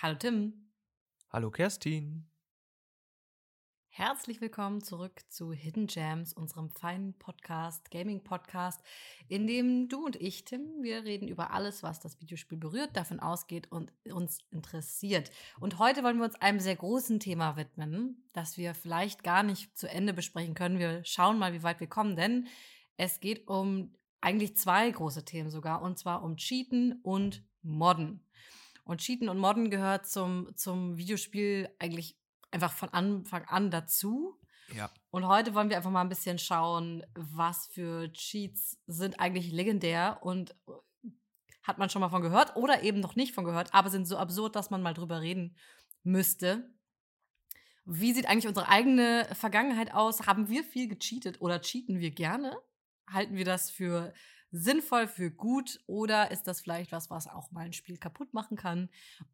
Hallo Tim. Hallo Kerstin. Herzlich willkommen zurück zu Hidden Gems, unserem feinen Podcast, Gaming-Podcast, in dem du und ich, Tim, wir reden über alles, was das Videospiel berührt, davon ausgeht und uns interessiert. Und heute wollen wir uns einem sehr großen Thema widmen, das wir vielleicht gar nicht zu Ende besprechen können. Wir schauen mal, wie weit wir kommen, denn es geht um eigentlich zwei große Themen sogar, und zwar um Cheaten und Modden. Und Cheaten und Modden gehört zum, zum Videospiel eigentlich einfach von Anfang an dazu. Ja. Und heute wollen wir einfach mal ein bisschen schauen, was für Cheats sind eigentlich legendär und äh, hat man schon mal von gehört oder eben noch nicht von gehört, aber sind so absurd, dass man mal drüber reden müsste. Wie sieht eigentlich unsere eigene Vergangenheit aus? Haben wir viel gecheatet oder cheaten wir gerne? Halten wir das für sinnvoll für gut oder ist das vielleicht was, was auch mal ein Spiel kaputt machen kann?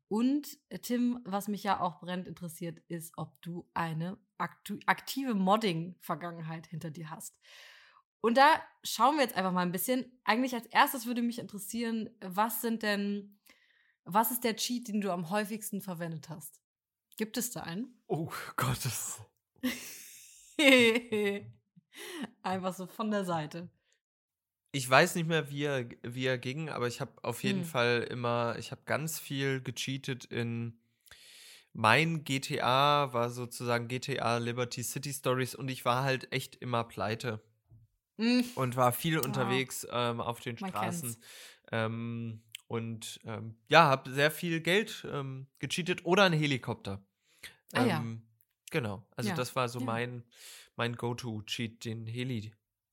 Und äh, Tim, was mich ja auch brennend interessiert, ist, ob du eine aktive Modding-Vergangenheit hinter dir hast. Und da schauen wir jetzt einfach mal ein bisschen. Eigentlich als erstes würde mich interessieren, was sind denn, was ist der Cheat, den du am häufigsten verwendet hast? Gibt es da einen? Oh Gottes. einfach so von der Seite. Ich weiß nicht mehr, wie er, wie er ging, aber ich habe auf jeden Hm. Fall immer, ich habe ganz viel gecheatet in mein GTA war sozusagen GTA Liberty City Stories und ich war halt echt immer pleite Hm. und war viel Ah. unterwegs ähm, auf den Straßen. Ähm, und ähm, ja, habe sehr viel Geld ähm, gecheatet oder einen Helikopter. Ah ja. Ähm, Genau, also Ja. das war so Ja. mein, mein Go-To-Cheat, den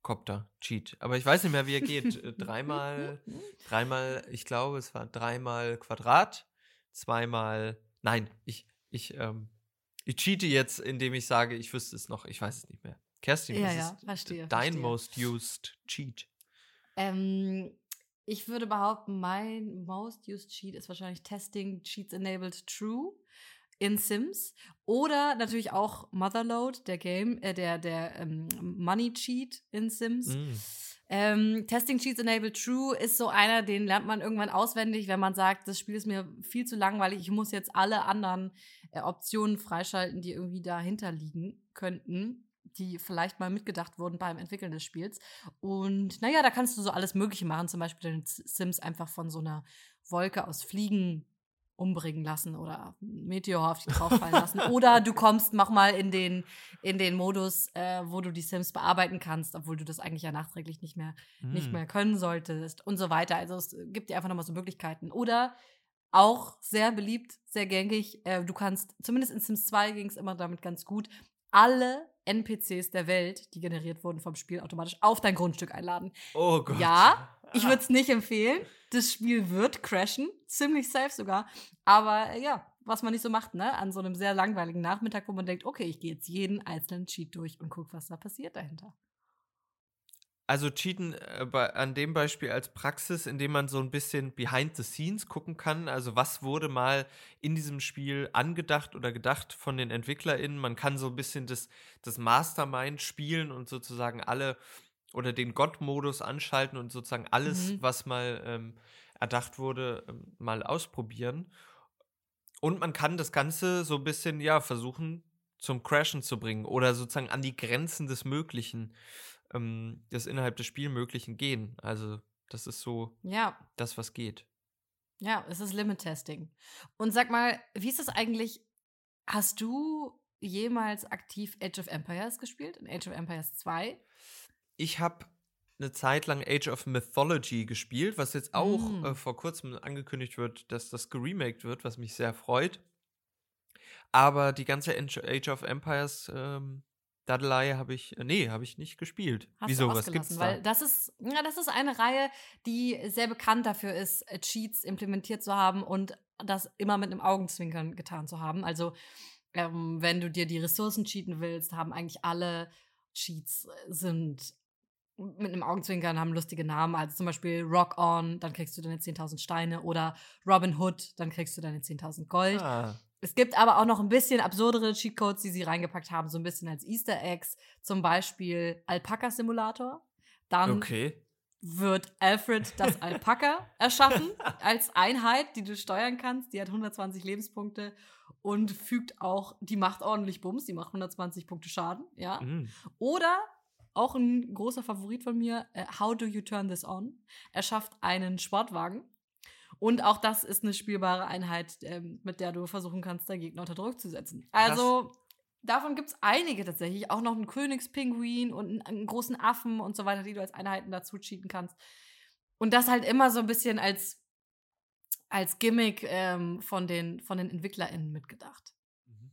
Helikopter-Cheat. Aber ich weiß nicht mehr, wie er geht. Äh, dreimal, dreimal, ich glaube, es war dreimal Quadrat, zweimal, nein, ich, ich, ähm, ich cheate jetzt, indem ich sage, ich wüsste es noch, ich weiß es nicht mehr. Kerstin, Ja, was ja, ist verstehe, dein verstehe. most used Cheat? Ähm, ich würde behaupten, mein most used Cheat ist wahrscheinlich Testing Cheats Enabled True in Sims oder natürlich auch Motherload, der Game, äh, der der ähm, Money Cheat in Sims. Mm. Ähm, Testing Cheats Enabled True ist so einer, den lernt man irgendwann auswendig, wenn man sagt, das Spiel ist mir viel zu langweilig, ich muss jetzt alle anderen äh, Optionen freischalten, die irgendwie dahinter liegen könnten, die vielleicht mal mitgedacht wurden beim Entwickeln des Spiels. Und naja, da kannst du so alles Mögliche machen, zum Beispiel den Sims einfach von so einer Wolke aus Fliegen umbringen lassen oder Meteor auf die drauf fallen lassen. Oder du kommst, mach mal in den, in den Modus, äh, wo du die Sims bearbeiten kannst, obwohl du das eigentlich ja nachträglich nicht mehr, nicht Mm. mehr können solltest und so weiter. Also es gibt dir einfach nochmal so Möglichkeiten. Oder auch sehr beliebt, sehr gängig, äh, du kannst, zumindest in Sims 2 ging es immer damit ganz gut, alle NPCs der Welt, die generiert wurden vom Spiel, automatisch auf dein Grundstück einladen. Oh Gott. Ja, ich würde es nicht empfehlen. Das Spiel wird crashen, ziemlich safe sogar. Aber äh, ja, was man nicht so macht, ne? An so einem sehr langweiligen Nachmittag, wo man denkt, okay, ich gehe jetzt jeden einzelnen Cheat durch und gucke, was da passiert dahinter. Also cheaten äh, bei, an dem Beispiel als Praxis, indem man so ein bisschen behind the scenes gucken kann. Also was wurde mal in diesem Spiel angedacht oder gedacht von den EntwicklerInnen. Man kann so ein bisschen das, das Mastermind spielen und sozusagen alle oder den Gott-Modus anschalten und sozusagen alles, Mhm. was mal ähm, erdacht wurde, ähm, mal ausprobieren. Und man kann das Ganze so ein bisschen, ja, versuchen zum Crashen zu bringen oder sozusagen an die Grenzen des Möglichen, ähm, des innerhalb des Spielmöglichen gehen. Also, das ist so Ja, das, was geht. ja, es ist Limit-Testing. Und sag mal, wie ist das eigentlich? Hast du jemals aktiv Age of Empires gespielt? In Age of Empires 2? Ich habe eine Zeit lang Age of Mythology gespielt, was jetzt auch Mm. äh, vor kurzem angekündigt wird, dass das geremaked wird, was mich sehr freut. Aber die ganze Age Age of Empires ähm, Dadelei habe ich, äh, nee, habe ich nicht gespielt. Hast Wieso, was gibt's da? Weil das ist, ja, das ist eine Reihe, die sehr bekannt dafür ist, äh, Cheats implementiert zu haben und das immer mit einem Augenzwinkern getan zu haben. Also, ähm, wenn du dir die Ressourcen cheaten willst, haben eigentlich alle Cheats äh, sind mit einem Augenzwinkern, haben lustige Namen. Also zum Beispiel Rock On, dann kriegst du deine 10.000 Steine. Oder Robin Hood, dann kriegst du deine 10.000 Gold. Ah, Es gibt aber auch noch ein bisschen absurdere Cheatcodes, die sie reingepackt haben, so ein bisschen als Easter Eggs. Zum Beispiel Alpaka Simulator. Dann okay. wird Alfred das Alpaka erschaffen als Einheit, die du steuern kannst. Die hat 120 Lebenspunkte und fügt auch, die macht ordentlich Bums, die macht 120 Punkte Schaden, ja. Mm. Oder auch ein großer Favorit von mir, äh, How Do You Turn This On? Er schafft einen Sportwagen. Und auch das ist eine spielbare Einheit, ähm, mit der du versuchen kannst, deinen Gegner unter Druck zu setzen. Also davon gibt es einige tatsächlich. Auch noch einen Königspinguin und einen, einen großen Affen und so weiter, die du als Einheiten dazu cheaten kannst. Und das halt immer so ein bisschen als, als Gimmick ähm, von, den, von den EntwicklerInnen mitgedacht. Mhm.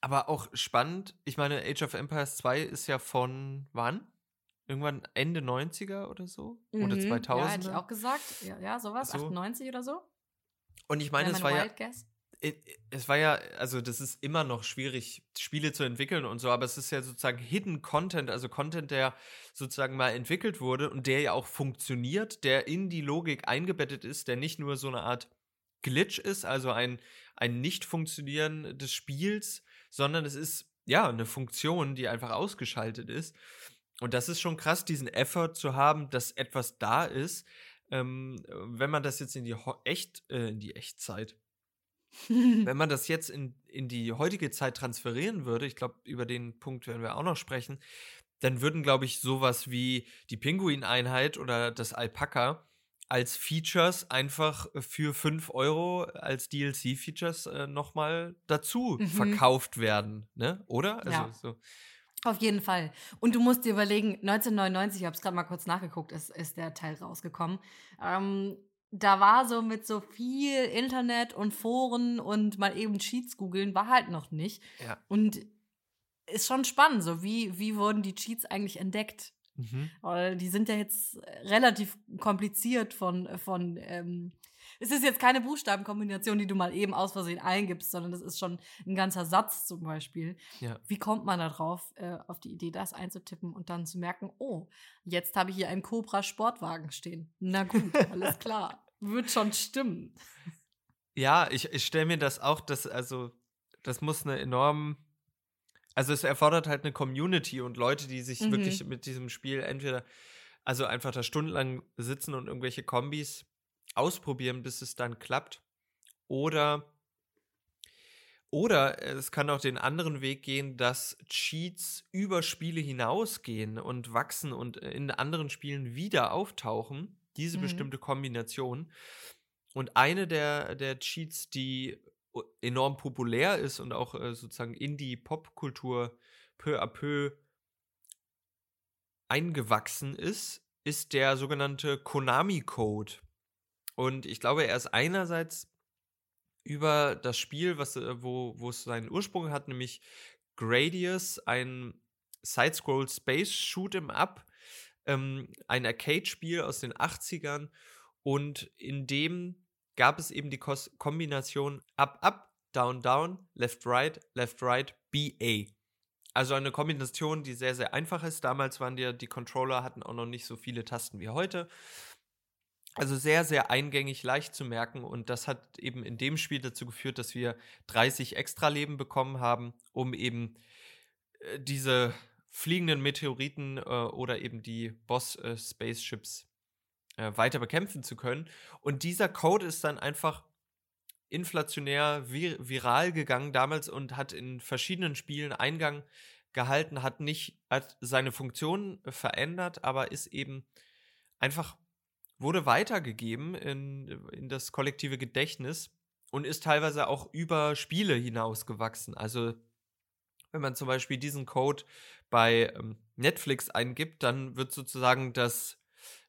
Aber auch spannend, ich meine, Age of Empires 2 ist ja von wann? Irgendwann Ende 90er oder so? Oder Mhm. 2000er? Ja, hätte ich auch gesagt. Ja, ja sowas. So. 98 oder so. Und ich meine, es war ja, Wild Guess. i- i- es war ja, also das ist immer noch schwierig, Spiele zu entwickeln und so, aber es ist ja sozusagen Hidden Content, also Content, der sozusagen mal entwickelt wurde und der ja auch funktioniert, der in die Logik eingebettet ist, der nicht nur so eine Art Glitch ist, also ein, ein Nicht-Funktionieren des Spiels, sondern es ist ja eine Funktion, die einfach ausgeschaltet ist. Und das ist schon krass, diesen Effort zu haben, dass etwas da ist. Ähm, wenn man das jetzt in die Ho echt, äh, in die Echtzeit, wenn man das jetzt in, in die heutige Zeit transferieren würde, ich glaube, über den Punkt werden wir auch noch sprechen, dann würden, glaube ich, sowas wie die Pinguin-Einheit oder das Alpaka als Features einfach für 5 Euro als DLC-Features äh, nochmal dazu Mhm. verkauft werden, ne? Oder? Also Ja. so. Auf jeden Fall. Und du musst dir überlegen, 1999, ich habe es gerade mal kurz nachgeguckt, ist, ist der Teil rausgekommen. Ähm, da war so mit so viel Internet und Foren und mal eben Cheats googeln, war halt noch nicht. Ja. Und ist schon spannend, so wie, wie wurden die Cheats eigentlich entdeckt? Mhm. Weil die sind ja jetzt relativ kompliziert von, von ähm, es ist jetzt keine Buchstabenkombination, die du mal eben aus Versehen eingibst, sondern das ist schon ein ganzer Satz zum Beispiel. Ja. Wie kommt man da drauf, äh, auf die Idee, das einzutippen und dann zu merken, oh, jetzt habe ich hier einen Cobra-Sportwagen stehen. Na gut, alles klar. Wird schon stimmen. Ja, ich, ich stelle mir das auch, das, also, das muss eine enorm. Also, es erfordert halt eine Community und Leute, die sich Mhm. wirklich mit diesem Spiel entweder, also einfach da stundenlang sitzen und irgendwelche Kombis ausprobieren, bis es dann klappt. Oder, oder es kann auch den anderen Weg gehen, dass Cheats über Spiele hinausgehen und wachsen und in anderen Spielen wieder auftauchen. Diese Mhm. bestimmte Kombination. Und eine der, der Cheats, die enorm populär ist und auch äh, sozusagen in die Popkultur peu à peu eingewachsen ist, ist der sogenannte Konami-Code. Und ich glaube, er ist einerseits über das Spiel, was, äh, wo, wo es seinen Ursprung hat, nämlich Gradius, ein Side-Scroll Space Shoot'em Up, ähm, ein Arcade-Spiel aus den 80ern. Und in dem gab es eben die Kos Kombination Up, Up, Down, Down, Left, Right, Left, Right, BA. Also eine Kombination, die sehr, sehr einfach ist. Damals waren die, die Controller, hatten auch noch nicht so viele Tasten wie heute. Also sehr, sehr eingängig, leicht zu merken. Und das hat eben in dem Spiel dazu geführt, dass wir 30 extra Leben bekommen haben, um eben äh, diese fliegenden Meteoriten äh, oder eben die Boss-Spaceships äh, weiter bekämpfen zu können. Und dieser Code ist dann einfach inflationär vir viral gegangen damals und hat in verschiedenen Spielen Eingang gehalten, hat nicht hat seine Funktion verändert, aber ist eben einfach wurde weitergegeben in, in das kollektive Gedächtnis und ist teilweise auch über Spiele hinausgewachsen. Also wenn man zum Beispiel diesen Code bei ähm, Netflix eingibt, dann wird sozusagen das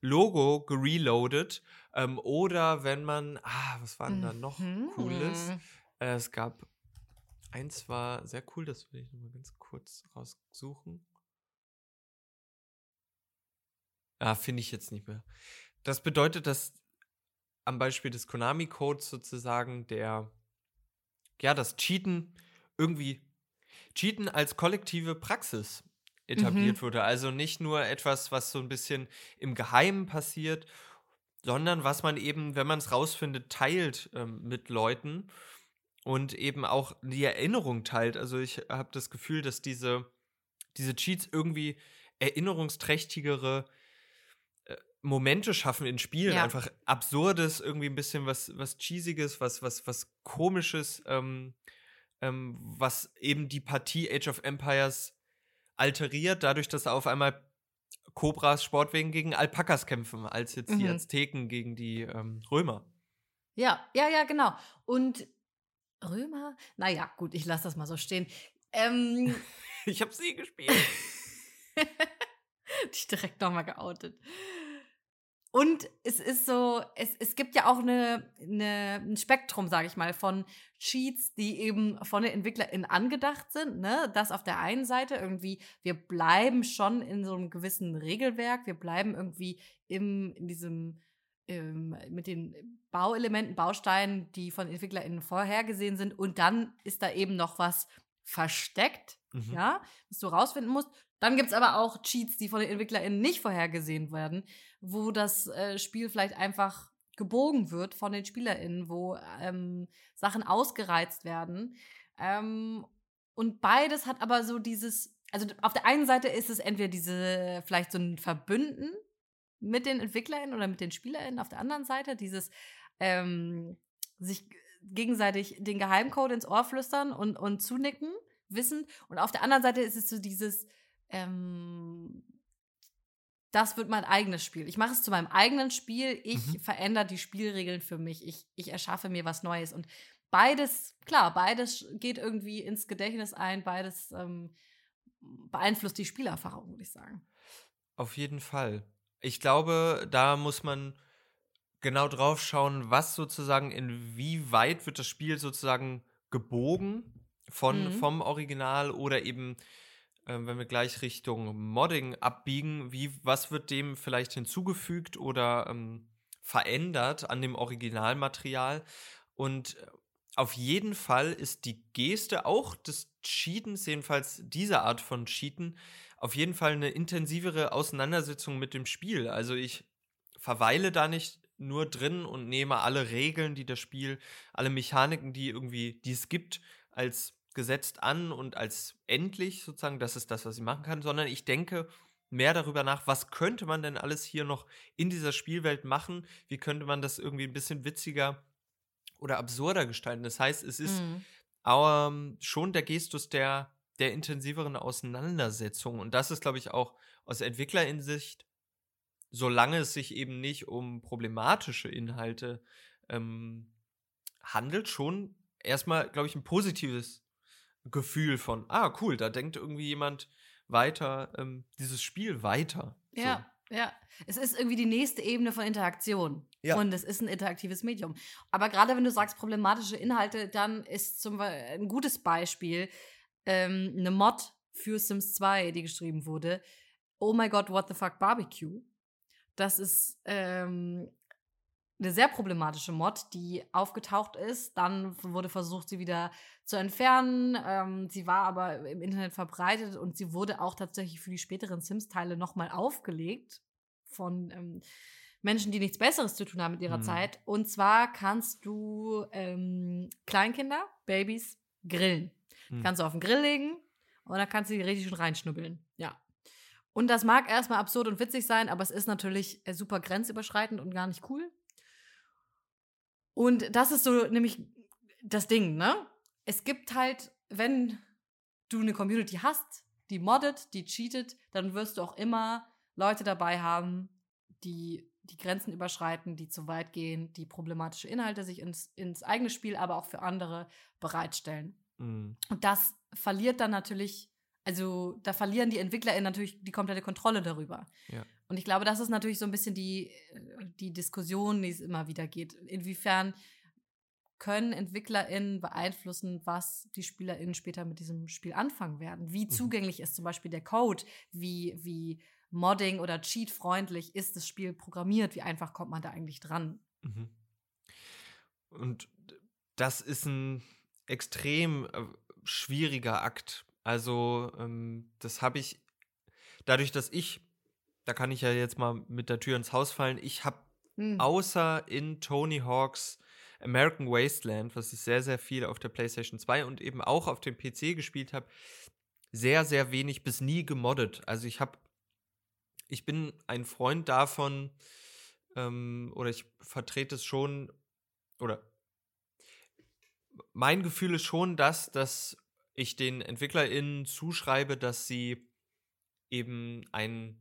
Logo gereloadet. Ähm, oder wenn man, ah, was war denn da noch Cooles? Mhm. Äh, es gab eins war sehr cool, das will ich nochmal ganz kurz raussuchen. Ah, finde ich jetzt nicht mehr. Das bedeutet, dass am Beispiel des Konami-Codes sozusagen der, ja, das Cheaten irgendwie, Cheaten als kollektive Praxis etabliert Mhm. wurde. Also nicht nur etwas, was so ein bisschen im Geheimen passiert, sondern was man eben, wenn man es rausfindet, teilt ähm, mit Leuten und eben auch die Erinnerung teilt. Also ich habe das Gefühl, dass diese, diese Cheats irgendwie erinnerungsträchtigere Momente schaffen in Spielen, Ja. einfach absurdes, irgendwie ein bisschen was, was cheesiges, was, was, was komisches, ähm, ähm, was eben die Partie Age of Empires alteriert, dadurch, dass auf einmal Cobras Sportwegen gegen Alpakas kämpfen, als jetzt die Mhm. Azteken gegen die ähm, Römer. Ja, ja, ja, genau. Und Römer? Naja, gut, ich lasse das mal so stehen. Ähm, Ich habe sie gespielt. dich direkt nochmal geoutet. Und es ist so, es, es gibt ja auch eine, eine, ein Spektrum, sage ich mal, von Cheats, die eben von den EntwicklerInnen angedacht sind. Ne? Das auf der einen Seite irgendwie, wir bleiben schon in so einem gewissen Regelwerk, wir bleiben irgendwie im, in diesem, ähm, mit den Bauelementen, Bausteinen, die von EntwicklerInnen vorhergesehen sind. Und dann ist da eben noch was versteckt, Mhm. ja, was du rausfinden musst. Dann gibt es aber auch Cheats, die von den EntwicklerInnen nicht vorhergesehen werden, wo das äh, Spiel vielleicht einfach gebogen wird von den SpielerInnen, wo ähm, Sachen ausgereizt werden. Ähm, und beides hat aber so dieses, also auf der einen Seite ist es entweder diese, vielleicht so ein Verbünden mit den EntwicklerInnen oder mit den SpielerInnen, auf der anderen Seite dieses ähm, sich gegenseitig den Geheimcode ins Ohr flüstern und, und zunicken, wissen. Und auf der anderen Seite ist es so dieses, ähm, das wird mein eigenes Spiel. Ich mache es zu meinem eigenen Spiel. Ich Mhm. verändere die Spielregeln für mich. Ich, ich erschaffe mir was Neues. Und beides, klar, beides geht irgendwie ins Gedächtnis ein. Beides ähm, beeinflusst die Spielerfahrung, würde ich sagen. Auf jeden Fall. Ich glaube, da muss man genau drauf schauen, was sozusagen, inwieweit wird das Spiel sozusagen gebogen von, Mhm. vom Original oder eben, ähm, wenn wir gleich Richtung Modding abbiegen, wie, was wird dem vielleicht hinzugefügt oder ähm, verändert an dem Originalmaterial. Und äh, auf jeden Fall ist die Geste auch des Cheatens, jedenfalls dieser Art von Cheaten, auf jeden Fall eine intensivere Auseinandersetzung mit dem Spiel. Also ich verweile da nicht nur drin und nehme alle Regeln, die das Spiel, alle Mechaniken, die irgendwie, die es gibt, als gesetzt an und als endlich sozusagen, das ist das, was ich machen kann, sondern ich denke mehr darüber nach, was könnte man denn alles hier noch in dieser Spielwelt machen? Wie könnte man das irgendwie ein bisschen witziger oder absurder gestalten? Das heißt, es ist Mhm. ähm, schon der Gestus der, der intensiveren Auseinandersetzung. Und das ist, glaube ich, auch aus Entwicklerinsicht, solange es sich eben nicht um problematische Inhalte ähm, handelt, schon erstmal, glaube ich, ein positives Gefühl von, ah, cool, da denkt irgendwie jemand weiter, ähm, dieses Spiel weiter. So. Ja, ja. Es ist irgendwie die nächste Ebene von Interaktion. Ja. Und es ist ein interaktives Medium. Aber gerade wenn du sagst problematische Inhalte, dann ist zum Beispiel ein gutes Beispiel ähm, eine Mod für Sims 2, die geschrieben wurde. Oh my God, what the fuck Barbecue. Das ist ähm, eine sehr problematische Mod, die aufgetaucht ist. Dann wurde versucht, sie wieder zu entfernen. Ähm, sie war aber im Internet verbreitet und sie wurde auch tatsächlich für die späteren Sims-Teile nochmal aufgelegt von ähm, Menschen, die nichts Besseres zu tun haben mit ihrer Hm. Zeit. Und zwar kannst du ähm, Kleinkinder, Babys, grillen. Hm. Kannst du auf den Grill legen und dann kannst du die richtig schön reinschnubbeln. Ja. Und das mag erstmal absurd und witzig sein, aber es ist natürlich äh, super grenzüberschreitend und gar nicht cool. Und das ist so nämlich das Ding, ne? Es gibt halt, wenn du eine Community hast, die moddet, die cheatet, dann wirst du auch immer Leute dabei haben, die die Grenzen überschreiten, die zu weit gehen, die problematische Inhalte sich ins, ins eigene Spiel, aber auch für andere bereitstellen. Mm. Und das verliert dann natürlich, also da verlieren die EntwicklerInnen natürlich die komplette Kontrolle darüber. Ja. Und ich glaube, das ist natürlich so ein bisschen die, äh, die Diskussion, die es immer wieder geht. Inwiefern können EntwicklerInnen beeinflussen, was die SpielerInnen später mit diesem Spiel anfangen werden? Wie zugänglich ist zum Beispiel der Code? Wie, wie Modding oder Cheat-freundlich ist das Spiel programmiert? Wie einfach kommt man da eigentlich dran? Mhm. Und das ist ein extrem äh, schwieriger Akt. Also, ähm, das habe ich, dadurch, dass ich, da kann ich ja jetzt mal mit der Tür ins Haus fallen, ich habe Hm. außer in Tony Hawks American Wasteland, was ich sehr, sehr viel auf der PlayStation 2 und eben auch auf dem PC gespielt habe, sehr, sehr wenig bis nie gemoddet. Also ich habe ich bin ein Freund davon, ähm, oder ich vertrete es schon, oder mein Gefühl ist schon das, dass ich den EntwicklerInnen zuschreibe, dass sie eben ein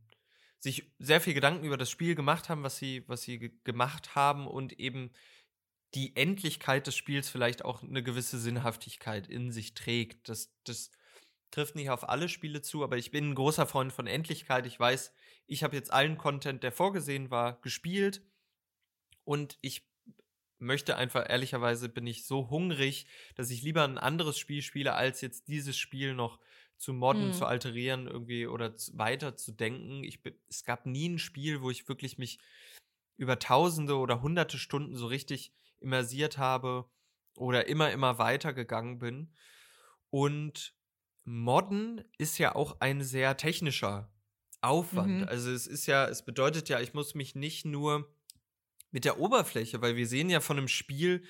sich sehr viel Gedanken über das Spiel gemacht haben, was sie, was sie gemacht haben und eben die Endlichkeit des Spiels vielleicht auch eine gewisse Sinnhaftigkeit in sich trägt. Das, das trifft nicht auf alle Spiele zu, aber ich bin ein großer Freund von Endlichkeit. Ich weiß, ich habe jetzt allen Content, der vorgesehen war, gespielt und ich möchte einfach, ehrlicherweise bin ich so hungrig, dass ich lieber ein anderes Spiel spiele, als jetzt dieses Spiel noch zu modden, mhm. zu alterieren irgendwie oder weiter zu denken. Ich, es gab nie ein Spiel, wo ich wirklich mich über tausende oder hunderte Stunden so richtig immersiert habe oder immer, immer weiter gegangen bin. Und Modden ist ja auch ein sehr technischer Aufwand. Mhm. Also es ist ja, es bedeutet ja, ich muss mich nicht nur mit der Oberfläche, weil wir sehen ja von einem Spiel,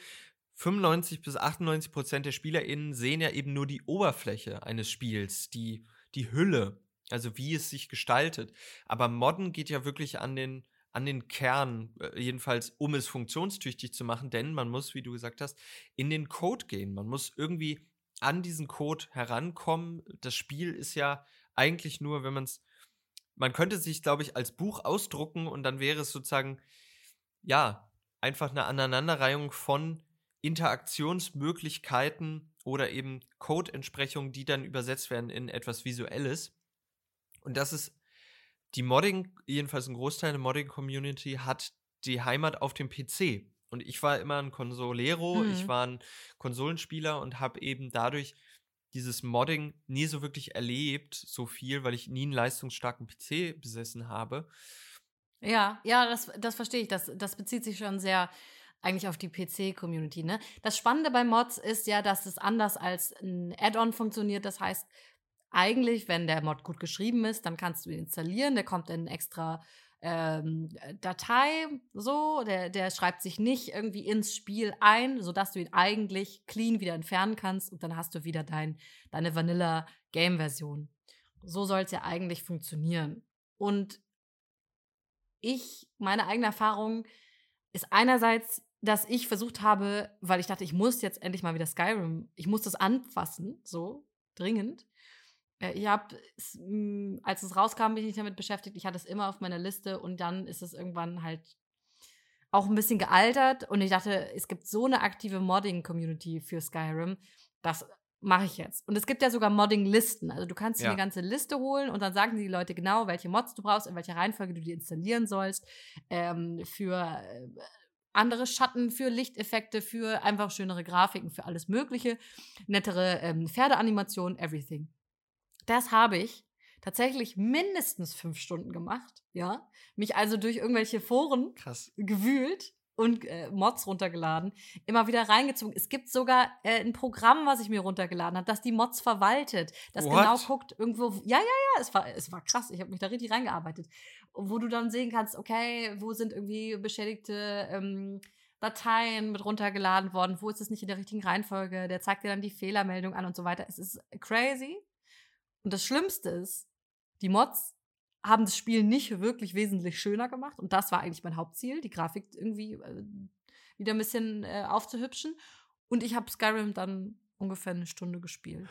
95 bis 98 Prozent der SpielerInnen sehen ja eben nur die Oberfläche eines Spiels, die, die Hülle, also wie es sich gestaltet. Aber Modden geht ja wirklich an den, an den Kern, äh, jedenfalls um es funktionstüchtig zu machen, denn man muss, wie du gesagt hast, in den Code gehen. Man muss irgendwie an diesen Code herankommen. Das Spiel ist ja eigentlich nur, wenn man es, man könnte sich, glaube ich, als Buch ausdrucken und dann wäre es sozusagen, ja, einfach eine Aneinanderreihung von Interaktionsmöglichkeiten oder eben Code-Entsprechungen, die dann übersetzt werden in etwas Visuelles. Und das ist die Modding, jedenfalls ein Großteil der Modding-Community, hat die Heimat auf dem PC. Und ich war immer ein Consolero, mhm. ich war ein Konsolenspieler und habe eben dadurch dieses Modding nie so wirklich erlebt, so viel, weil ich nie einen leistungsstarken PC besessen habe. Ja, ja, das, das verstehe ich. Das, das bezieht sich schon sehr eigentlich auf die PC-Community. Ne? Das Spannende bei Mods ist ja, dass es anders als ein Add-on funktioniert. Das heißt, eigentlich, wenn der Mod gut geschrieben ist, dann kannst du ihn installieren. Der kommt in extra ähm, Datei, so, der, der schreibt sich nicht irgendwie ins Spiel ein, sodass du ihn eigentlich clean wieder entfernen kannst und dann hast du wieder dein, deine Vanilla-Game-Version. So soll es ja eigentlich funktionieren. Und ich, meine eigene Erfahrung ist einerseits, dass ich versucht habe, weil ich dachte, ich muss jetzt endlich mal wieder Skyrim, ich muss das anfassen, so dringend. Äh, ich habe, hm, als es rauskam, bin ich damit beschäftigt. Ich hatte es immer auf meiner Liste und dann ist es irgendwann halt auch ein bisschen gealtert und ich dachte, es gibt so eine aktive Modding-Community für Skyrim, das mache ich jetzt. Und es gibt ja sogar Modding-Listen. Also du kannst dir ja. eine ganze Liste holen und dann sagen die Leute genau, welche Mods du brauchst, in welcher Reihenfolge du die installieren sollst, ähm, für äh, andere Schatten, für Lichteffekte, für einfach schönere Grafiken, für alles Mögliche, nettere ähm, Pferdeanimationen, everything. Das habe ich tatsächlich mindestens fünf Stunden gemacht, ja. Mich also durch irgendwelche Foren Krass. gewühlt und äh, Mods runtergeladen, immer wieder reingezogen. Es gibt sogar äh, ein Programm, was ich mir runtergeladen habe, das die Mods verwaltet, das What? genau guckt irgendwo. Ja, ja, ja, es war, es war krass. Ich habe mich da richtig reingearbeitet, wo du dann sehen kannst, okay, wo sind irgendwie beschädigte ähm, Dateien mit runtergeladen worden, wo ist es nicht in der richtigen Reihenfolge, der zeigt dir dann die Fehlermeldung an und so weiter. Es ist crazy. Und das Schlimmste ist, die Mods haben das Spiel nicht wirklich wesentlich schöner gemacht. Und das war eigentlich mein Hauptziel, die Grafik irgendwie äh, wieder ein bisschen äh, aufzuhübschen. Und ich habe Skyrim dann ungefähr eine Stunde gespielt.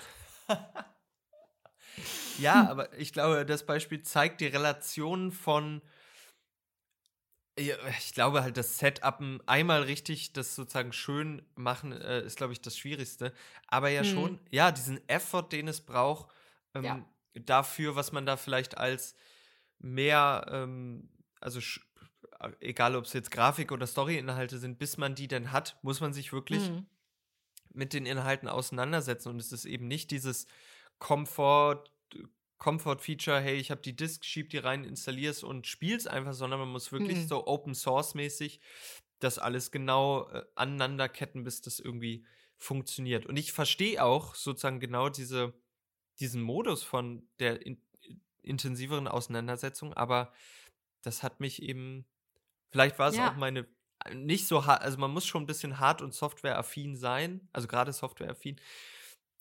ja, aber ich glaube, das Beispiel zeigt die Relation von ich glaube halt, das Setup einmal richtig, das sozusagen schön machen, äh, ist, glaube ich, das Schwierigste. Aber ja hm. schon, ja, diesen Effort, den es braucht, ähm, ja. dafür, was man da vielleicht als mehr, ähm, also egal ob es jetzt Grafik oder Story-Inhalte sind, bis man die denn hat, muss man sich wirklich mhm. mit den Inhalten auseinandersetzen. Und es ist eben nicht dieses Komfort, Comfort-Feature, hey, ich habe die Disk, schieb die rein, installier's und spiel's einfach, sondern man muss wirklich mhm. so Open Source-mäßig das alles genau äh, aneinanderketten, bis das irgendwie funktioniert. Und ich verstehe auch sozusagen genau diese, diesen Modus von der in intensiveren Auseinandersetzung, aber das hat mich eben, vielleicht war es ja. auch meine, nicht so hart, also man muss schon ein bisschen hart und softwareaffin sein, also gerade softwareaffin.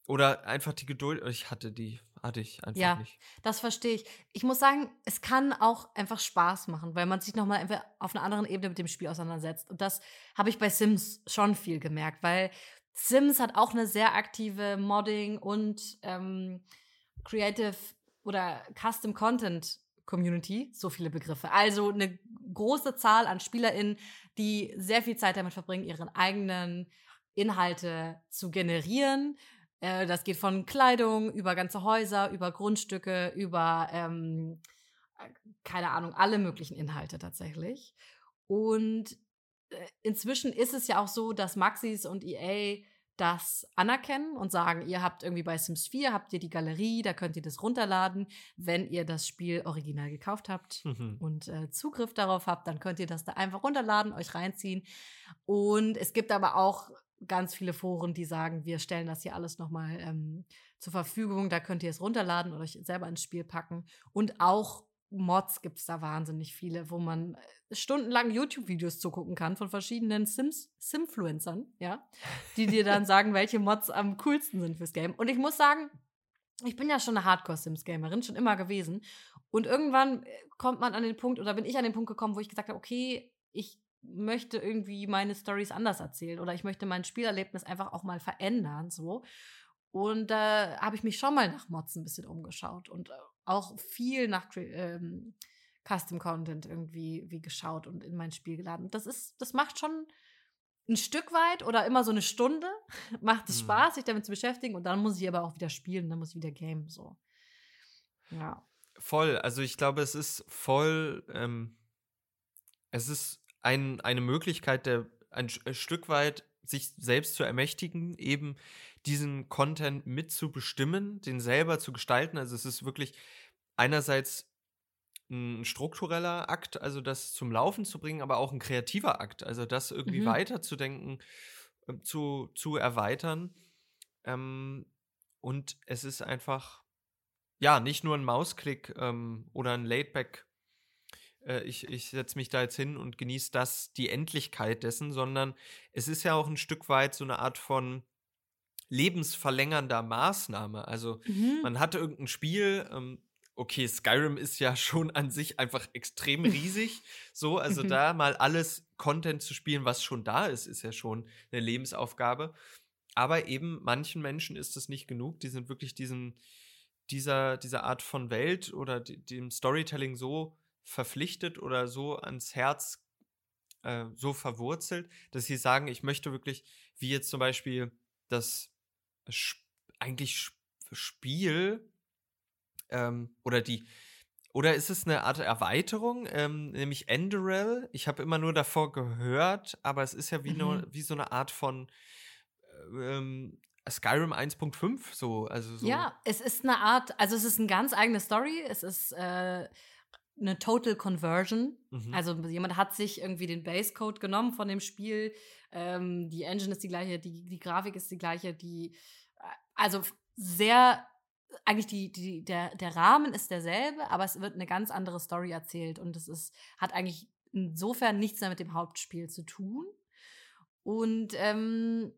Oder einfach die Geduld, ich hatte die hatte ich einfach Ja. nicht. Das verstehe ich. Ich muss sagen, es kann auch einfach Spaß machen, weil man sich nochmal auf einer anderen Ebene mit dem Spiel auseinandersetzt. Und das habe ich bei Sims schon viel gemerkt, weil Sims hat auch eine sehr aktive Modding und ähm, Creative oder Custom Content Community, so viele Begriffe. Also eine große Zahl an SpielerInnen, die sehr viel Zeit damit verbringen, ihren eigenen Inhalte zu generieren. Äh, das geht von Kleidung über ganze Häuser, über Grundstücke, über, ähm, äh, keine Ahnung, alle möglichen Inhalte tatsächlich. Und äh, inzwischen ist es ja auch so, dass Maxis und EA das anerkennen und sagen, ihr habt irgendwie bei Sims 4 habt ihr die Galerie, da könnt ihr das runterladen. Wenn ihr das Spiel original gekauft habt Mhm. und äh, Zugriff darauf habt, dann könnt ihr das da einfach runterladen, euch reinziehen. Und es gibt aber auch ganz viele Foren, die sagen, wir stellen das hier alles nochmal ähm, zur Verfügung. Da könnt ihr es runterladen oder euch selber ins Spiel packen. Und auch Mods gibt es da wahnsinnig viele, wo man äh, stundenlang YouTube-Videos zugucken kann von verschiedenen Sims, Simfluencern, ja, die dir dann sagen, welche Mods am coolsten sind fürs Game. Und ich muss sagen, ich bin ja schon eine Hardcore-Sims-Gamerin, schon immer gewesen. Und irgendwann äh, kommt man an den Punkt, oder bin ich an den Punkt gekommen, wo ich gesagt habe, okay, ich möchte irgendwie meine Stories anders erzählen oder ich möchte mein Spielerlebnis einfach auch mal verändern, so. Und da habe ich mich schon mal nach Mods ein bisschen umgeschaut und äh, auch viel nach ähm, Custom Content irgendwie wie geschaut und in mein Spiel geladen. Und Das ist, das macht schon ein Stück weit oder immer so eine Stunde macht es Mhm. Spaß, sich damit zu beschäftigen und dann muss ich aber auch wieder spielen, dann muss ich wieder game so. Ja. Voll, also ich glaube, es ist voll, ähm, es ist ein, eine Möglichkeit, der, ein, ein Stück weit sich selbst zu ermächtigen, eben diesen Content mitzubestimmen, den selber zu gestalten. Also es ist wirklich einerseits ein struktureller Akt, also das zum Laufen zu bringen, aber auch ein kreativer Akt, also das irgendwie Mhm. weiterzudenken, ähm, zu, zu erweitern. Ähm, und es ist einfach, ja, nicht nur ein Mausklick ähm, oder ein Laidback, äh, ich, ich setze mich da jetzt hin und genieße das, die Endlichkeit dessen, sondern es ist ja auch ein Stück weit so eine Art von lebensverlängernder Maßnahme. Also Mhm. man hatte irgendein Spiel, ähm, okay, Skyrim ist ja schon an sich einfach extrem riesig. So, also Mhm. da mal alles Content zu spielen, was schon da ist, ist ja schon eine Lebensaufgabe. Aber eben manchen Menschen ist das nicht genug. Die sind wirklich diesen, dieser, dieser Art von Welt oder dem Storytelling so verpflichtet oder so ans Herz äh, so verwurzelt, dass sie sagen, ich möchte wirklich, wie jetzt zum Beispiel das Sp eigentlich Sp Spiel ähm, oder die oder ist es eine Art Erweiterung, ähm, nämlich Enderel? Ich habe immer nur davor gehört, aber es ist ja wie, nur, Mhm. wie so eine Art von ähm, Skyrim 1.5, so, also so. Ja, es ist eine Art, also es ist eine ganz eigene Story. Es ist äh, eine Total Conversion. Mhm. Also jemand hat sich irgendwie den Basecode genommen von dem Spiel. Ähm, die Engine ist die gleiche, die, die Grafik ist die gleiche, die äh, also sehr eigentlich die, die, der, der Rahmen ist derselbe, aber es wird eine ganz andere Story erzählt und es ist, hat eigentlich insofern nichts mehr mit dem Hauptspiel zu tun. Und ähm,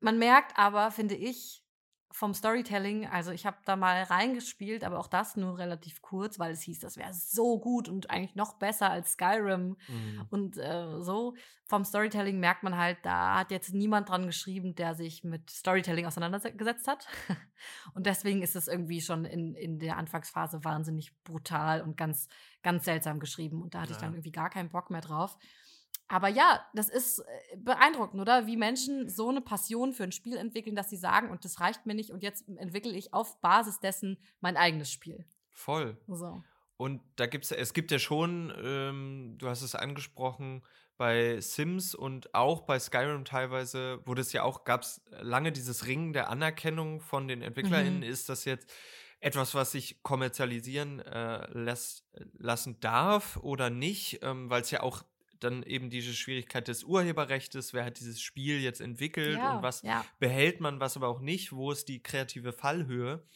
man merkt aber, finde ich, vom Storytelling, also ich habe da mal reingespielt, aber auch das nur relativ kurz, weil es hieß, das wäre so gut und eigentlich noch besser als Skyrim Mhm. und äh, so. Vom Storytelling merkt man halt, da hat jetzt niemand dran geschrieben, der sich mit Storytelling auseinandergesetzt hat. Und deswegen ist es irgendwie schon in, in der Anfangsphase wahnsinnig brutal und ganz, ganz seltsam geschrieben. Und da hatte ich dann Ja. irgendwie gar keinen Bock mehr drauf. Aber ja, das ist äh, beeindruckend, oder? Wie Menschen so eine Passion für ein Spiel entwickeln, dass sie sagen, und das reicht mir nicht, und jetzt entwickle ich auf Basis dessen mein eigenes Spiel. Voll. So. Und da gibt's, es gibt ja schon, ähm, du hast es angesprochen, bei Sims und auch bei Skyrim teilweise wurde es ja auch, gab es lange dieses Ringen der Anerkennung von den EntwicklerInnen. Mhm. Ist das jetzt etwas, was sich kommerzialisieren äh, lässt, lassen darf oder nicht? Ähm, Weil es ja auch dann eben diese Schwierigkeit des Urheberrechts, wer hat dieses Spiel jetzt entwickelt Ja, und was ja. behält man, was aber auch nicht, wo ist die kreative Fallhöhe.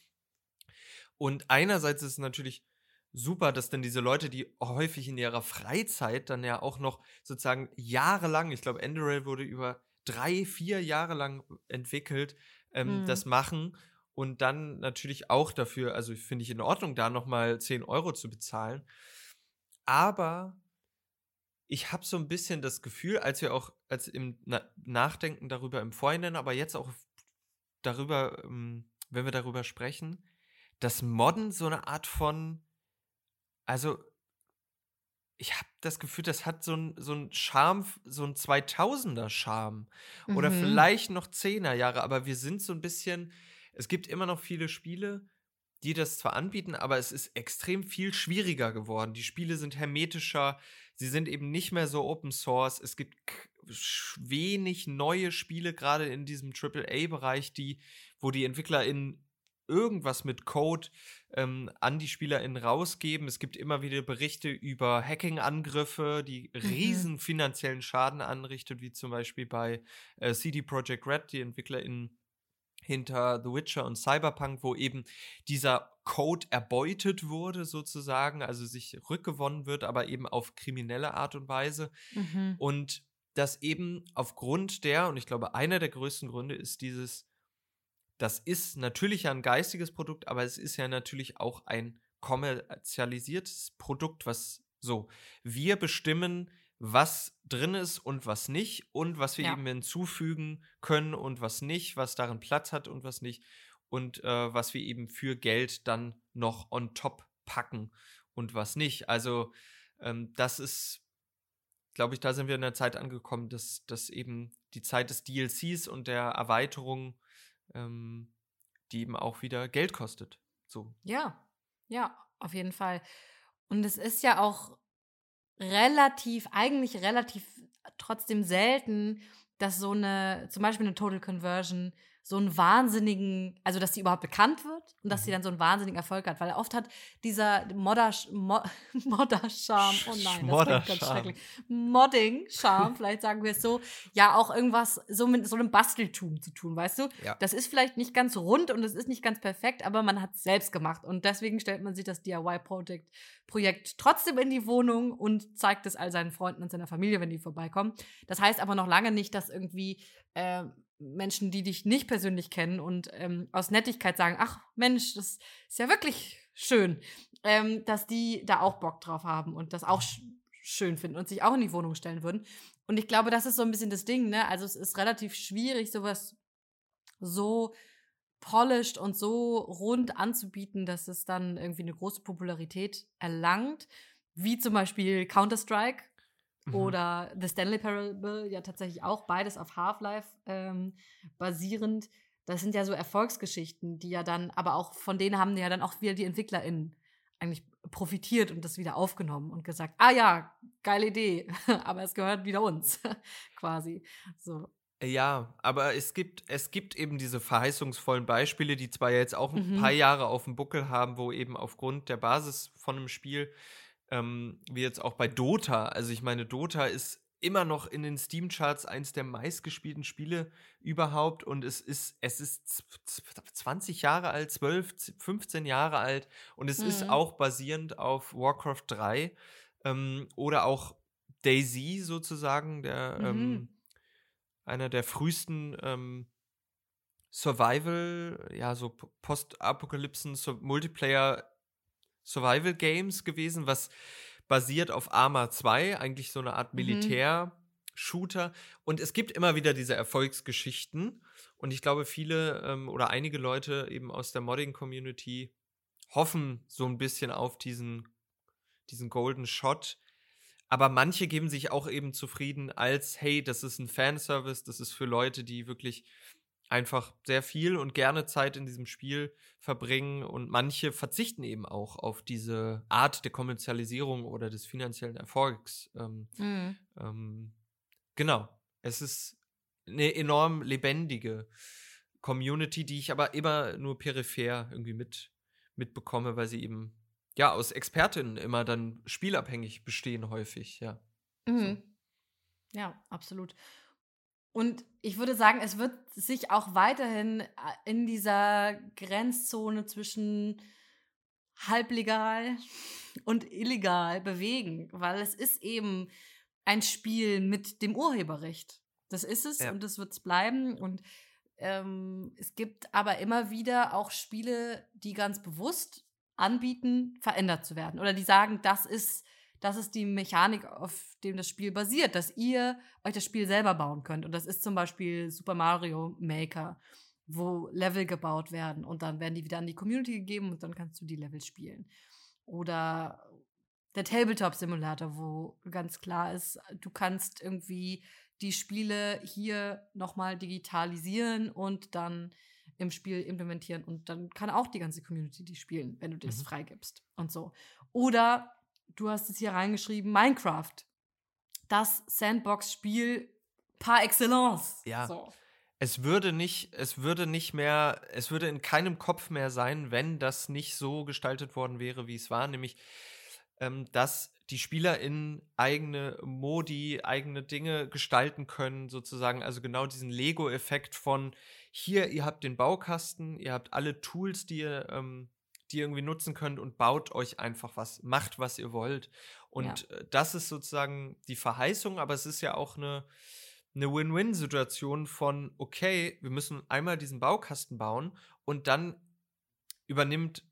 Und einerseits ist es natürlich super, dass dann diese Leute, die häufig in ihrer Freizeit dann ja auch noch sozusagen jahrelang, ich glaube, Enderel wurde über drei, vier Jahre lang entwickelt, ähm, Mhm. das machen und dann natürlich auch dafür, also finde ich in Ordnung, da nochmal 10 Euro zu bezahlen. Aber ich habe so ein bisschen das Gefühl, als wir auch, als im Na Nachdenken darüber im Vorhinein, aber jetzt auch darüber, ähm, wenn wir darüber sprechen, dass Modden so eine Art von, also ich habe das Gefühl, das hat so ein so 'n Charme, so ein 2000er Charme oder Mhm. vielleicht noch 10er Jahre, aber wir sind so ein bisschen es gibt immer noch viele Spiele, die das zwar anbieten, aber es ist extrem viel schwieriger geworden. Die Spiele sind hermetischer, sie sind eben nicht mehr so Open Source. Es gibt wenig neue Spiele, gerade in diesem Triple-A-Bereich, die wo die EntwicklerInnen irgendwas mit Code, ähm, an die SpielerInnen rausgeben. Es gibt immer wieder Berichte über Hacking-Angriffe, die Mhm. riesen finanziellen Schaden anrichtet, wie zum Beispiel bei, äh, CD Projekt Red, die EntwicklerInnen hinter The Witcher und Cyberpunk, wo eben dieser Code erbeutet wurde sozusagen, also sich rückgewonnen wird, aber eben auf kriminelle Art und Weise. Mhm. Und das eben aufgrund der und ich glaube, einer der größten Gründe ist dieses das ist natürlich ja 'n geistiges Produkt, aber es ist ja natürlich auch ein kommerzialisiertes Produkt, was so wir bestimmen, was drin ist und was nicht und was wir Ja. eben hinzufügen können und was nicht, was darin Platz hat und was nicht und, äh, was wir eben für Geld dann noch on top packen und was nicht. Also, ähm, das ist glaube ich, da sind wir in der Zeit angekommen, dass dass eben die Zeit des DLCs und der Erweiterung, ähm, die eben auch wieder Geld kostet, so. Ja, ja, auf jeden Fall. Und es ist ja auch relativ eigentlich relativ trotzdem selten, dass so eine zum Beispiel 'ne Total Conversion so 'n wahnsinnigen also, dass die überhaupt bekannt wird und dass sie Mhm. dann so 'n wahnsinnigen Erfolg hat, weil oft hat dieser Modder-Sch Mo Modder-Charme oh nein, das klingt ganz schrecklich. Modding-Charme, vielleicht sagen wir es so, ja auch irgendwas so mit so 'nem Basteltum zu tun, weißt du? Ja. Das ist vielleicht nicht ganz rund und es ist nicht ganz perfekt, aber man hat's selbst gemacht und deswegen stellt man sich das DIY-Projekt Projekt trotzdem in die Wohnung und zeigt es all seinen Freunden und seiner Familie, wenn die vorbeikommen. Das heißt aber noch lange nicht, dass irgendwie, äh, Menschen, die dich nicht persönlich kennen und, ähm, aus Nettigkeit sagen: „Ach Mensch, das ist ja wirklich schön“, ähm, dass die da auch Bock drauf haben und das auch sch schön finden und sich auch in die Wohnung stellen würden. Und ich glaube, das ist so 'n bisschen das Ding, ne? Also, es ist relativ schwierig, so was so polished und so rund anzubieten, dass es dann irgendwie 'ne große Popularität erlangt, wie zum Beispiel Counter-Strike Mhm. oder The Stanley Parable, ja tatsächlich auch beides auf Half-Life, ähm, basierend. Das sind ja so Erfolgsgeschichten, die ja dann aber auch von denen haben ja dann auch wieder die EntwicklerInnen eigentlich profitiert und das wieder aufgenommen und gesagt: „Ah ja, geile Idee, aber es gehört wieder uns“, quasi, so. Ja, aber es gibt es gibt eben diese verheißungsvollen Beispiele, die zwar jetzt auch 'n Mhm. paar Jahre auf'm Buckel haben, wo eben aufgrund der Basis von 'nem Spiel, ähm, wie jetzt auch bei Dota also, ich meine, Dota ist immer noch in den Steam-Charts eins der meistgespielten Spiele überhaupt und es ist es ist zw zw 20 Jahre alt, 12, z 15 Jahre alt und es ist Mhm. auch basierend auf Warcraft 3, ähm, oder auch DayZ sozusagen, der, Mhm. ähm einer der frühesten, ähm, Survival ja, so Postapokalypsen, so Multiplayer Survival Games gewesen, was basiert auf Arma 2, eigentlich so 'ne Art Mhm. Militär-Shooter. Und es gibt immer wieder diese Erfolgsgeschichten. Und ich glaube, viele, ähm, oder einige Leute eben aus der Modding-Community hoffen so 'n bisschen auf diesen diesen Golden Shot. Aber manche geben sich auch eben zufrieden als: „Hey, das ist 'n Fanservice, das ist für Leute, die wirklich einfach sehr viel und gerne Zeit in diesem Spiel verbringen.“ Und manche verzichten eben auch auf diese Art der Kommerzialisierung oder des finanziellen Erfolgs. Ähm, Mhm. ähm, genau. Es ist 'ne enorm lebendige Community, die ich aber immer nur peripher irgendwie mit mitbekomme, weil sie eben, ja, aus Expertinnen immer dann spielabhängig bestehen häufig, ja. So. Mhm. Ja, absolut. Und ich würde sagen, es wird sich auch weiterhin, a in dieser Grenzzone zwischen halblegal und illegal bewegen, weil es ist eben ein Spiel mit dem Urheberrecht. Das ist es Ja. und das wird's bleiben und, ähm, es gibt aber immer wieder auch Spiele, die ganz bewusst anbieten, verändert zu werden. Oder die sagen, das ist, das ist die Mechanik, auf dem das Spiel basiert, dass ihr euch das Spiel selber bauen könnt. Und das ist zum Beispiel Super Mario Maker, wo Level gebaut werden und dann werden die wieder an die Community gegeben und dann kannst du die Level spielen. Oder der Tabletop Simulator, wo ganz klar ist, du kannst irgendwie die Spiele hier nochmal digitalisieren und dann im Spiel implementieren und dann kann auch die ganze Community die spielen, wenn du das mhm. freigibst und so. Oder du hast es hier reingeschrieben, Minecraft. Das Sandbox-Spiel par excellence. Ja. So. Es würde nicht, es würde nicht mehr, es würde in keinem Kopf mehr sein, wenn das nicht so gestaltet worden wäre, wie es war, nämlich ähm, dass die SpielerInnen eigene Modi, eigene Dinge gestalten können, sozusagen. Also genau diesen Lego-Effekt von hier, ihr habt den Baukasten, ihr habt alle Tools, die ihr, ähm, die ihr irgendwie nutzen könnt und baut euch einfach was, macht, was ihr wollt. Und ja. Äh, das ist sozusagen die Verheißung, aber es ist ja auch eine, eine Win-Win-Situation von, okay, wir müssen einmal diesen Baukasten bauen und dann übernimmt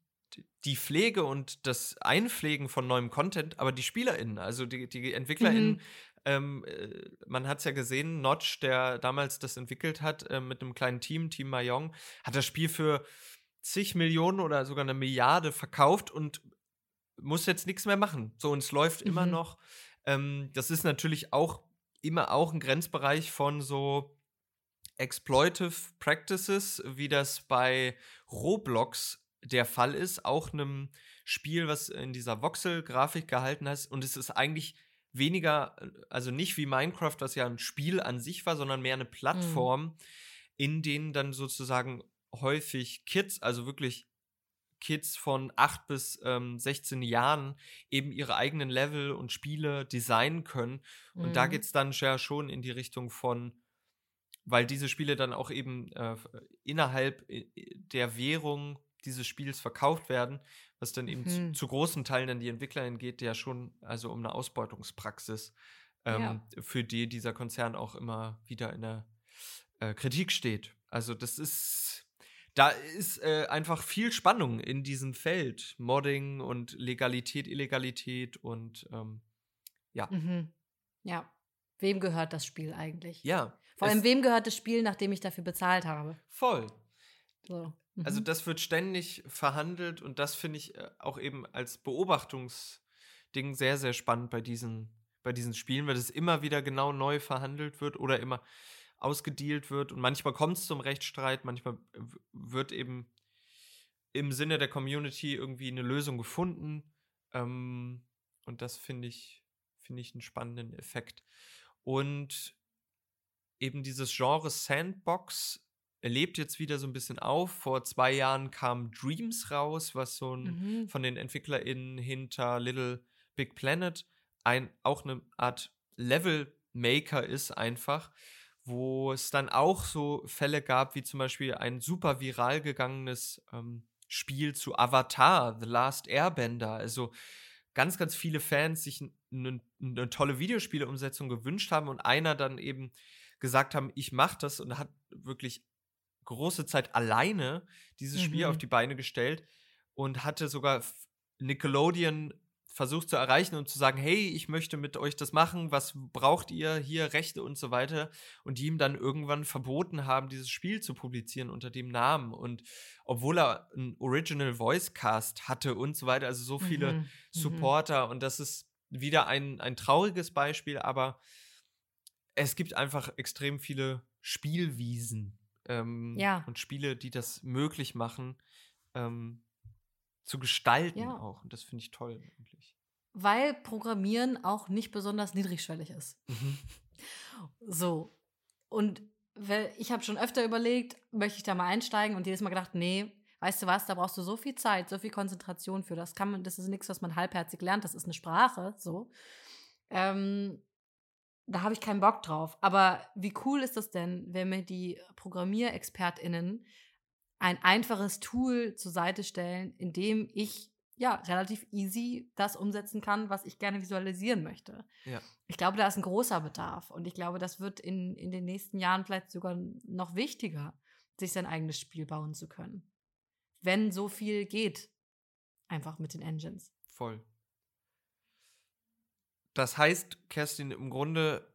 die Pflege und das Einpflegen von neuem Content, aber die SpielerInnen, also die, die EntwicklerInnen, mhm. ähm, äh, man hat es ja gesehen, Notch, der damals das entwickelt hat, äh, mit einem kleinen Team, Team Mayong, hat das Spiel für zig Millionen oder sogar eine Milliarde verkauft und muss jetzt nichts mehr machen. So, und es läuft mhm. immer noch. Ähm, das ist natürlich auch immer auch ein Grenzbereich von so Exploitive Practices, wie das bei Roblox der Fall ist, auch einem Spiel, was in dieser Voxel-Grafik gehalten ist. Und es ist eigentlich weniger, also nicht wie Minecraft, was ja ein Spiel an sich war, sondern mehr eine mhm. Plattform, mhm. in denen dann sozusagen häufig Kids, also wirklich Kids von 8 bis ähm, 16 Jahren eben ihre eigenen Level und Spiele designen können. Und mhm. da geht es dann ja schon in die Richtung von, weil diese Spiele dann auch eben äh, innerhalb äh, der Währung dieses Spiels verkauft werden, was dann eben mhm. zu, zu, großen Teilen an die Entwickler geht, ja schon also um eine Ausbeutungspraxis, ähm, ja. für die dieser Konzern auch immer wieder in der äh, Kritik steht. Also das ist, da ist äh, einfach viel Spannung in diesem Feld. Modding und Legalität, Illegalität und ähm, ja. Mhm. Ja. Wem gehört das Spiel eigentlich? Ja. Vor allem, wem gehört das Spiel, nachdem ich dafür bezahlt habe? Voll. So. Also mhm. das wird ständig verhandelt und das finde ich äh, auch eben als Beobachtungsding sehr, sehr spannend bei diesen, bei diesen Spielen, weil es immer wieder genau neu verhandelt wird oder immer ausgedealt wird und manchmal kommt es zum Rechtsstreit, manchmal wird eben im Sinne der Community irgendwie eine Lösung gefunden ähm, und das finde ich, finde ich einen spannenden Effekt. Und eben dieses Genre Sandbox lebt jetzt wieder so ein bisschen auf. Vor zwei Jahren kam Dreams raus, was so ein mhm. von den EntwicklerInnen hinter Little Big Planet ein, auch eine Art Level-Maker ist, einfach, wo es dann auch so Fälle gab, wie zum Beispiel ein super viral gegangenes ähm, Spiel zu Avatar, The Last Airbender. Also ganz, ganz viele Fans sich eine ne tolle Videospieleumsetzung gewünscht haben und einer dann eben gesagt haben, ich mache das und hat wirklich große Zeit alleine dieses Spiel auf mhm. die Beine gestellt und hatte sogar Nickelodeon versucht zu erreichen und zu sagen, hey, ich möchte mit euch das machen, was braucht ihr hier, Rechte und so weiter. Und die ihm dann irgendwann verboten haben, dieses Spiel zu publizieren unter dem Namen. Und obwohl er einen Original Voice Cast hatte und so weiter, also so viele mhm. mhm. Supporter. Und das ist wieder ein, ein trauriges Beispiel, aber es gibt einfach extrem viele Spielwiesen ähm, ja. und Spiele, die das möglich machen, ähm, zu gestalten ja. auch. Und das finde ich toll eigentlich. Weil Programmieren auch nicht besonders niedrigschwellig ist. Mhm. So. Und ich habe schon öfter überlegt, möchte ich da mal einsteigen und jedes Mal gedacht, nee, weißt du was, da brauchst du so viel Zeit, so viel Konzentration für. Das kann man, das ist nichts, was man halbherzig lernt, das ist eine Sprache, so. Ähm, da habe ich keinen Bock drauf. Aber wie cool ist das denn, wenn mir die ProgrammierexpertInnen ein einfaches Tool zur Seite stellen, in dem ich ja relativ easy das umsetzen kann, was ich gerne visualisieren möchte. Ja. Ich glaube, da ist ein großer Bedarf und ich glaube, das wird in, in den nächsten Jahren vielleicht sogar noch wichtiger, sich sein eigenes Spiel bauen zu können. Wenn so viel geht, einfach mit den Engines. Voll. Das heißt, Kerstin, im Grunde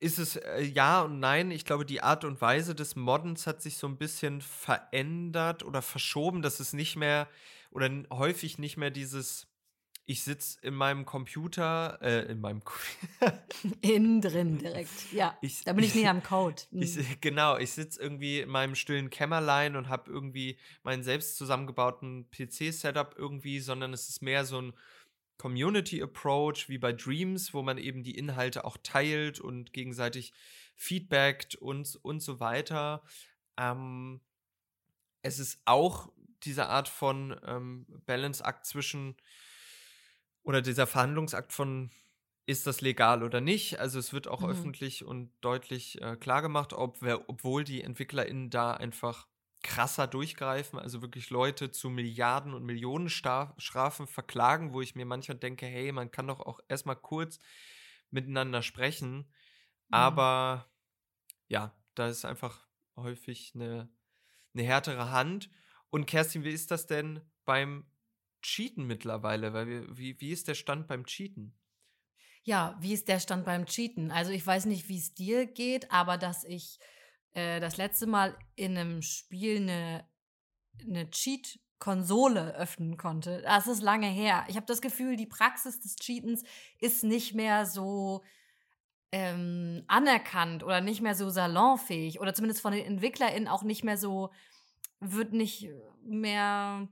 ist es äh, ja und nein. Ich glaube, die Art und Weise des Moddens hat sich so ein bisschen verändert oder verschoben, dass es nicht mehr oder häufig nicht mehr dieses ich sitze in meinem Computer, äh, in meinem Innen drin direkt, ja. Ich, da bin ich näher am Code. Mhm. Ich, genau, ich sitze irgendwie in meinem stillen Kämmerlein und habe irgendwie meinen selbst zusammengebauten PC-Setup irgendwie, sondern es ist mehr so ein Community-Approach wie bei Dreams, wo man eben die Inhalte auch teilt und gegenseitig feedbackt und, und so weiter. Ähm, es ist auch diese Art von ähm, Balance-Akt zwischen oder dieser Verhandlungsakt von ist das legal oder nicht. Also es wird auch mhm. öffentlich und deutlich äh, klargemacht, ob wer, obwohl die EntwicklerInnen da einfach krasser durchgreifen, also wirklich Leute zu Milliarden und Millionen Strafen verklagen, wo ich mir manchmal denke, hey, man kann doch auch erstmal kurz miteinander sprechen. Mhm. Aber ja, da ist einfach häufig eine, eine härtere Hand. Und Kerstin, wie ist das denn beim Cheaten mittlerweile? Weil wir, wie, wie ist der Stand beim Cheaten? Ja, wie ist der Stand beim Cheaten? Also ich weiß nicht, wie es dir geht, aber dass ich äh, das letzte Mal in einem Spiel eine, eine Cheat-Konsole öffnen konnte, das ist lange her. Ich habe das Gefühl, die Praxis des Cheatens ist nicht mehr so ähm, anerkannt oder nicht mehr so salonfähig oder zumindest von den EntwicklerInnen auch nicht mehr so, wird nicht mehr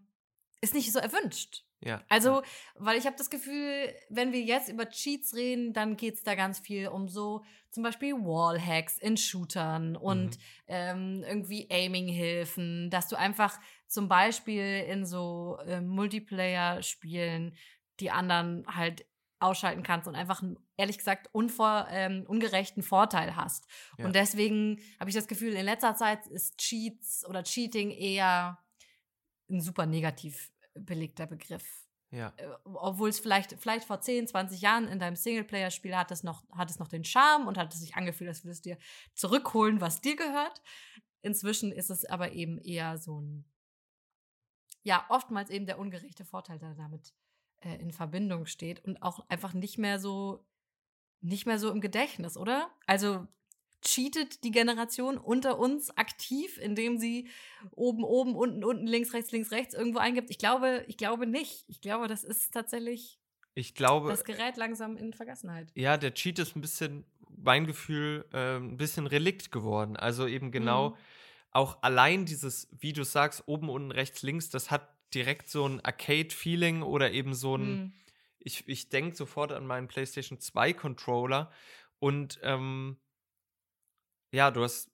ist nicht so erwünscht. Ja. Also, weil ich habe das Gefühl, wenn wir jetzt über Cheats reden, dann geht es da ganz viel um so zum Beispiel Wallhacks in Shootern und mhm. ähm, irgendwie Aiming-Hilfen, dass du einfach zum Beispiel in so äh, Multiplayer-Spielen die anderen halt ausschalten kannst und einfach einen, ehrlich gesagt, unvor, ähm, ungerechten Vorteil hast. Ja. Und deswegen habe ich das Gefühl, in letzter Zeit ist Cheats oder Cheating eher ein super negativ belegter Begriff. Ja. Äh, obwohl es vielleicht, vielleicht vor 10, 20 Jahren in deinem Singleplayer-Spiel hat es noch, hat es noch den Charme und hat es sich angefühlt, als würdest du dir zurückholen, was dir gehört. Inzwischen ist es aber eben eher so ein, ja, oftmals eben der ungerechte Vorteil, der damit äh, in Verbindung steht und auch einfach nicht mehr so, nicht mehr so im Gedächtnis, oder? Also cheatet die Generation unter uns aktiv, indem sie oben, oben, unten, unten, links, rechts, links, rechts irgendwo eingibt? Ich glaube, ich glaube nicht. Ich glaube, das ist tatsächlich ich glaube, das gerät langsam in Vergessenheit. Ja, der Cheat ist ein bisschen, mein Gefühl, äh, ein bisschen Relikt geworden. Also eben genau, mhm. auch allein dieses, wie du sagst, oben, unten, rechts, links, das hat direkt so ein Arcade-Feeling oder eben so ein, mhm. ich, ich denke sofort an meinen PlayStation 2 Controller und ähm, ja, du hast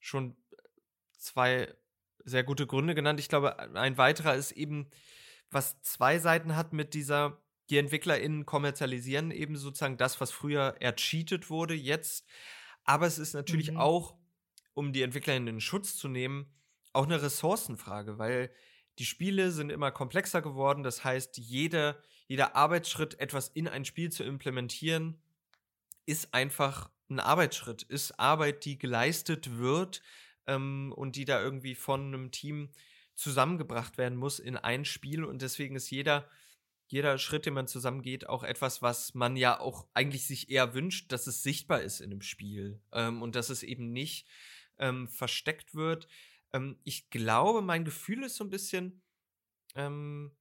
schon zwei sehr gute Gründe genannt. Ich glaube, ein weiterer ist eben, was zwei Seiten hat mit dieser, die EntwicklerInnen kommerzialisieren eben sozusagen das, was früher ercheatet wurde, jetzt. Aber es ist natürlich mhm. auch, um die EntwicklerInnen in Schutz zu nehmen, auch eine Ressourcenfrage, weil die Spiele sind immer komplexer geworden. Das heißt, jede, jeder Arbeitsschritt, etwas in ein Spiel zu implementieren, ist einfach ein Arbeitsschritt, ist Arbeit, die geleistet wird ähm, und die da irgendwie von einem Team zusammengebracht werden muss in ein Spiel. Und deswegen ist jeder, jeder Schritt, den man zusammengeht, auch etwas, was man ja auch eigentlich sich eher wünscht, dass es sichtbar ist in einem Spiel ähm, und dass es eben nicht ähm, versteckt wird. Ähm, ich glaube, mein Gefühl ist so ein bisschen, ähm,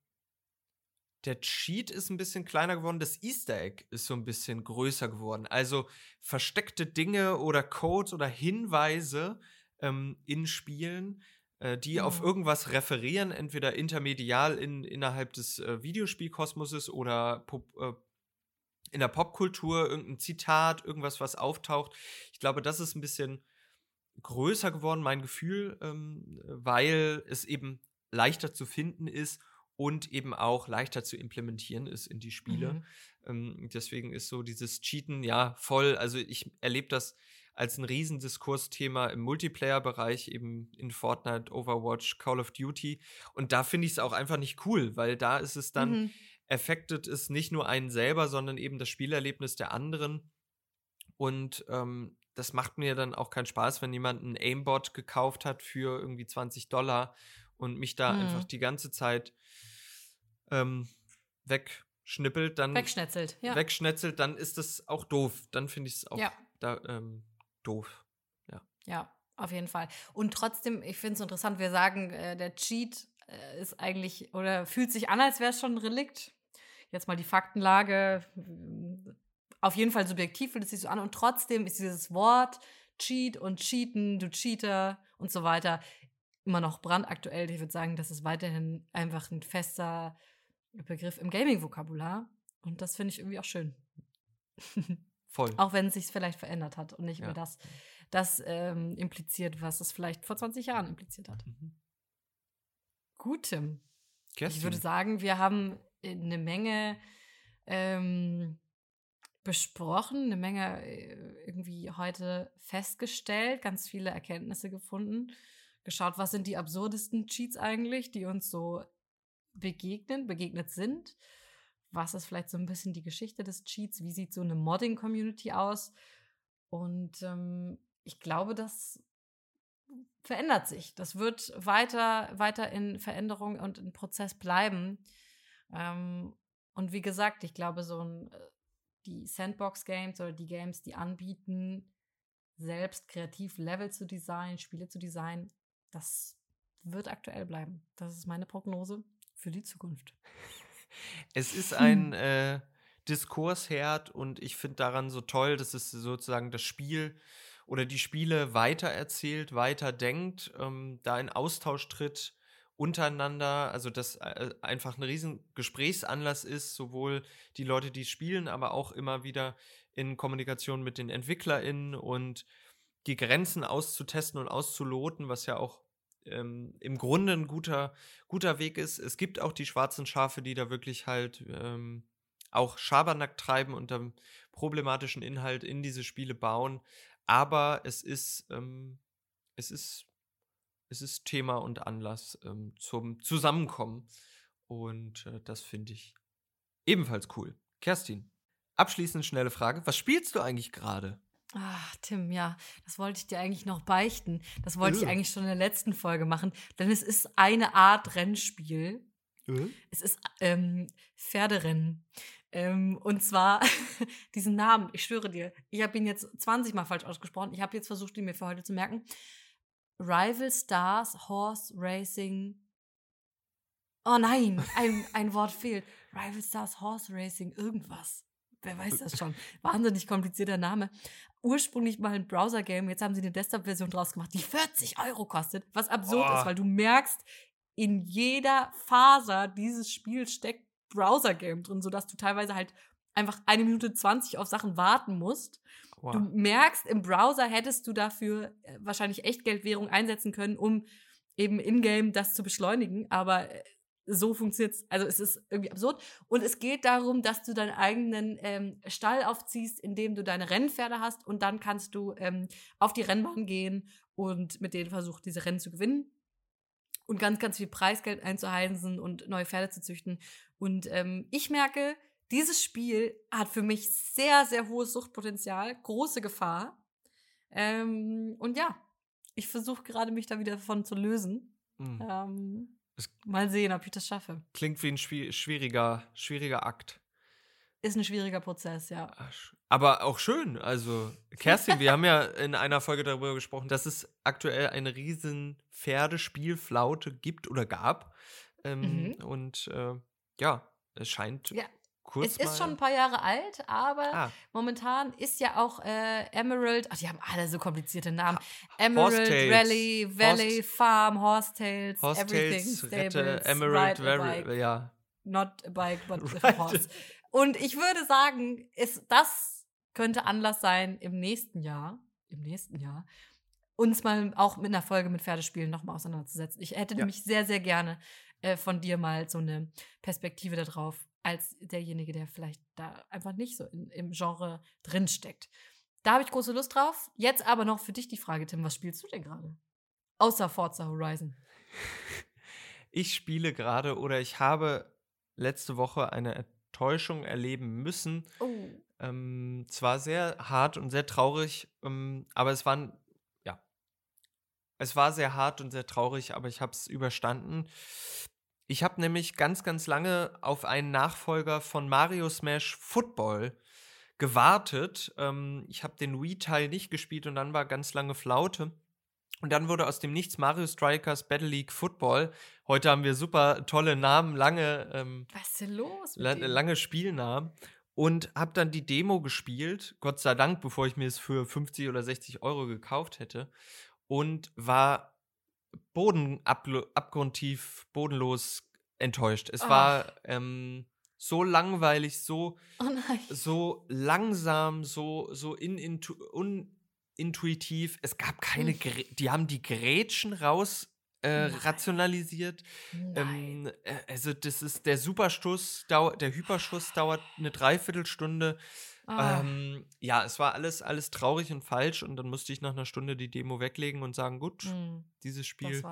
der Cheat ist ein bisschen kleiner geworden, das Easter Egg ist so ein bisschen größer geworden. Also versteckte Dinge oder Codes oder Hinweise ähm, in Spielen, äh, die mhm. auf irgendwas referieren, entweder intermedial in, innerhalb des äh, Videospielkosmoses oder Pop, äh, in der Popkultur, irgendein Zitat, irgendwas, was auftaucht. Ich glaube, das ist ein bisschen größer geworden, mein Gefühl, ähm, weil es eben leichter zu finden ist und eben auch leichter zu implementieren ist in die Spiele. Mhm. Ähm, deswegen ist so dieses Cheaten ja voll. Also ich erlebe das als ein Riesendiskursthema im Multiplayer-Bereich, eben in Fortnite, Overwatch, Call of Duty. Und da finde ich es auch einfach nicht cool, weil da ist es dann, mhm. affected es nicht nur einen selber, sondern eben das Spielerlebnis der anderen. Und ähm, das macht mir dann auch keinen Spaß, wenn jemand einen Aimbot gekauft hat für irgendwie 20 Dollar und mich da Mhm. einfach die ganze Zeit ähm, wegschnippelt, dann Wegschnetzelt, ja. wegschnetzelt, dann ist das auch doof. Dann finde ich es auch Ja. da, ähm, doof. Ja, auf jeden Fall. Und trotzdem, ich finde es interessant, wir sagen, äh, der Cheat äh, ist eigentlich oder fühlt sich an, als wäre es schon ein Relikt. Jetzt mal die Faktenlage. mm, Auf jeden Fall subjektiv fühlt es sich so an. Und trotzdem ist dieses Wort Cheat und Cheaten, du Cheater und so weiter immer noch brandaktuell. Ich würde sagen, das ist weiterhin einfach ein fester Begriff im Gaming-Vokabular. Und das finde ich irgendwie auch schön. Voll. Auch wenn es sich vielleicht verändert hat und nicht Ja. mehr das, das ähm, impliziert, was es vielleicht vor 20 Jahren impliziert hat. Mhm. Gut, Tim. Ich würde sagen, wir haben äh, eine Menge ähm, besprochen, eine Menge äh, irgendwie heute festgestellt, ganz viele Erkenntnisse gefunden, geschaut, was sind die absurdesten Cheats eigentlich, die uns so begegnen, begegnet sind. Was ist vielleicht so ein bisschen die Geschichte des Cheats? Wie sieht so eine Modding-Community aus? Und ähm, ich glaube, das verändert sich. Das wird weiter, weiter in Veränderung und in Prozess bleiben. Ähm, und wie gesagt, ich glaube, so ein, äh, die Sandbox-Games oder die Games, die anbieten, selbst kreativ Level zu designen, Spiele zu designen, das wird aktuell bleiben. Das ist meine Prognose für die Zukunft. es ist ein äh, Diskursherd und ich finde daran so toll, dass es sozusagen das Spiel oder die Spiele weitererzählt, weiterdenkt, ähm, da in Austausch tritt untereinander, also dass äh, einfach ein riesen Gesprächsanlass ist, sowohl die Leute, die spielen, aber auch immer wieder in Kommunikation mit den EntwicklerInnen und die Grenzen auszutesten und auszuloten, was ja auch ähm, im Grunde ein guter, guter Weg ist. Es gibt auch die schwarzen Schafe, die da wirklich halt ähm, auch Schabernack treiben und dann problematischen Inhalt in diese Spiele bauen. Aber es ist, ähm, es ist, es ist Thema und Anlass ähm, zum Zusammenkommen. Und äh, das finde ich ebenfalls cool. Kerstin, abschließend schnelle Frage. Was spielst du eigentlich gerade? Ach, Tim, ja, das wollte ich dir eigentlich noch beichten. Das wollte ich Äh. eigentlich schon in der letzten Folge machen, denn es ist eine Art Rennspiel. Es ist ähm, Pferderennen. Ähm, und zwar diesen Namen, ich schwöre dir, ich habe ihn jetzt 20 Mal falsch ausgesprochen. Ich habe jetzt versucht, ihn mir für heute zu merken. Rival Stars Horse Racing. Oh nein, ein, ein Wort fehlt. Rival Stars Horse Racing, irgendwas. Wer weiß das schon? Wahnsinnig komplizierter Name. Ursprünglich mal ein Browser-Game, jetzt haben sie eine Desktop-Version draus gemacht, die 40 Euro kostet, was absurd Boah. ist, weil du merkst, in jeder Faser dieses Spiels steckt Browser-Game drin, sodass du teilweise halt einfach eine Minute 20 auf Sachen warten musst. Wow. Du merkst, im Browser hättest du dafür äh, wahrscheinlich Echtgeldwährung einsetzen können, um eben in-game das zu beschleunigen, aber äh, so funktioniert's. Also es ist irgendwie absurd. Und es geht darum, dass du deinen eigenen ähm, Stall aufziehst, indem du deine Rennpferde hast und dann kannst du ähm, auf die Rennbahn gehen und mit denen versuchen, diese Rennen zu gewinnen und ganz, ganz viel Preisgeld einzuheimsen und neue Pferde zu züchten. Und ähm, ich merke, dieses Spiel hat für mich sehr, sehr hohes Suchtpotenzial, große Gefahr. Ähm, und ja, ich versuche gerade mich da wieder davon zu lösen. Mhm. Mal sehen, ob ich das schaffe. Klingt wie ein schwi- schwieriger, schwieriger Akt. Ist ein schwieriger Prozess, ja. Sch- Aber auch schön. Also, Kerstin, wir haben ja in einer Folge darüber gesprochen, dass es aktuell eine riesen Pferdespielflaute gibt oder gab. Ähm, Mhm. Und äh, ja, es scheint Ja, kurz es ist schon ein paar Jahre alt, aber Ah, momentan ist ja auch äh, Emerald, ach, die haben alle so komplizierte Namen. Emerald, Horsetails. Rally, Valley, Horse- Farm, Horsetails, Horse everything, Stables, Rette, Emerald, bike. ja. not a bike, but a horse. Und ich würde sagen, ist, das könnte Anlass sein, im nächsten Jahr, im nächsten Jahr, uns mal auch mit einer Folge mit Pferdespielen nochmal auseinanderzusetzen. Ich hätte Ja. nämlich sehr, sehr gerne äh, von dir mal so eine Perspektive darauf, als derjenige, der vielleicht da einfach nicht so in, im Genre drinsteckt. Da habe ich große Lust drauf. Jetzt aber noch für dich die Frage, Tim, was spielst du denn gerade? Außer Forza Horizon. Ich spiele gerade oder ich habe letzte Woche eine Enttäuschung erleben müssen. Oh. Ähm, es war sehr hart und sehr traurig, ähm, aber es waren, ja, es war sehr hart und sehr traurig, aber ich habe es überstanden. Ich habe nämlich ganz, ganz lange auf einen Nachfolger von Mario Smash Football gewartet. Ähm, ich habe den Wii-Teil nicht gespielt und dann war ganz lange Flaute. Und dann wurde aus dem Nichts Mario Strikers Battle League Football. Heute haben wir super tolle Namen, lange, ähm, Was ist denn los? la dem? lange Spielnamen. Und habe dann die Demo gespielt, Gott sei Dank, bevor ich mir es für 50 oder 60 Euro gekauft hätte. Und war bodenabgrundtief, bodenlos enttäuscht. Es Ach. war ähm, so langweilig, so Oh so langsam, so, so in, intu, unintuitiv. Es gab keine, Hm. Grä- die haben die Grätschen raus äh, rationalisiert. Ähm, äh, also das ist der Superschuss, dauert, der Hyperschuss dauert eine Dreiviertelstunde. Ah. Ähm, ja, es war alles, alles traurig und falsch und dann musste ich nach einer Stunde die Demo weglegen und sagen, gut, Hm, dieses Spiel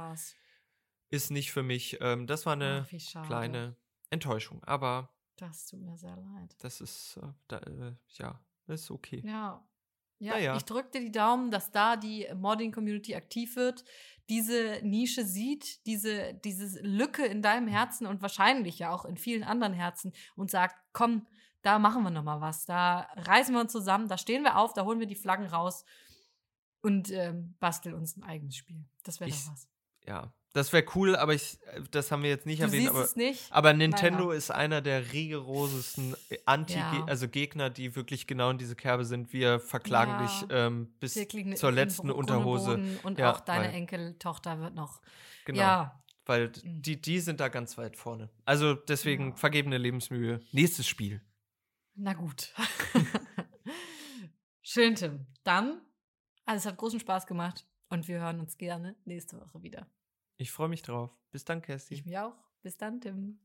ist nicht für mich. Ähm, das war eine Ach, kleine Enttäuschung, aber Das tut mir sehr leid. das ist, äh, da, äh, ja, ist okay. Ja. Ja, Naja. ich drücke dir die Daumen, dass da die Modding-Community aktiv wird, diese Nische sieht, diese, diese Lücke in deinem Herzen und wahrscheinlich ja auch in vielen anderen Herzen und sagt, komm, da machen wir noch mal was, da reißen wir uns zusammen, da stehen wir auf, da holen wir die Flaggen raus und ähm, basteln uns ein eigenes Spiel. Das wäre doch was. Ja, das wäre cool, aber ich, äh, das haben wir jetzt nicht Du erwähnt. Aber, es nicht. aber Nintendo Naja. ist einer der rigorosesten Anti, Ja. also Gegner, die wirklich genau in diese Kerbe sind. Wir verklagen Ja. dich ähm, bis ne- zur letzten Unterhose. Und Ja, auch deine weil- Enkeltochter wird noch. Genau, Ja, weil Mhm. die, die sind da ganz weit vorne. Also deswegen vergebene Lebensmühe. Nächstes Spiel. Na gut. Schön, Tim. Dann, also es hat großen Spaß gemacht und wir hören uns gerne nächste Woche wieder. Ich freue mich drauf. Bis dann, Kerstin. Ich mich auch. Bis dann, Tim.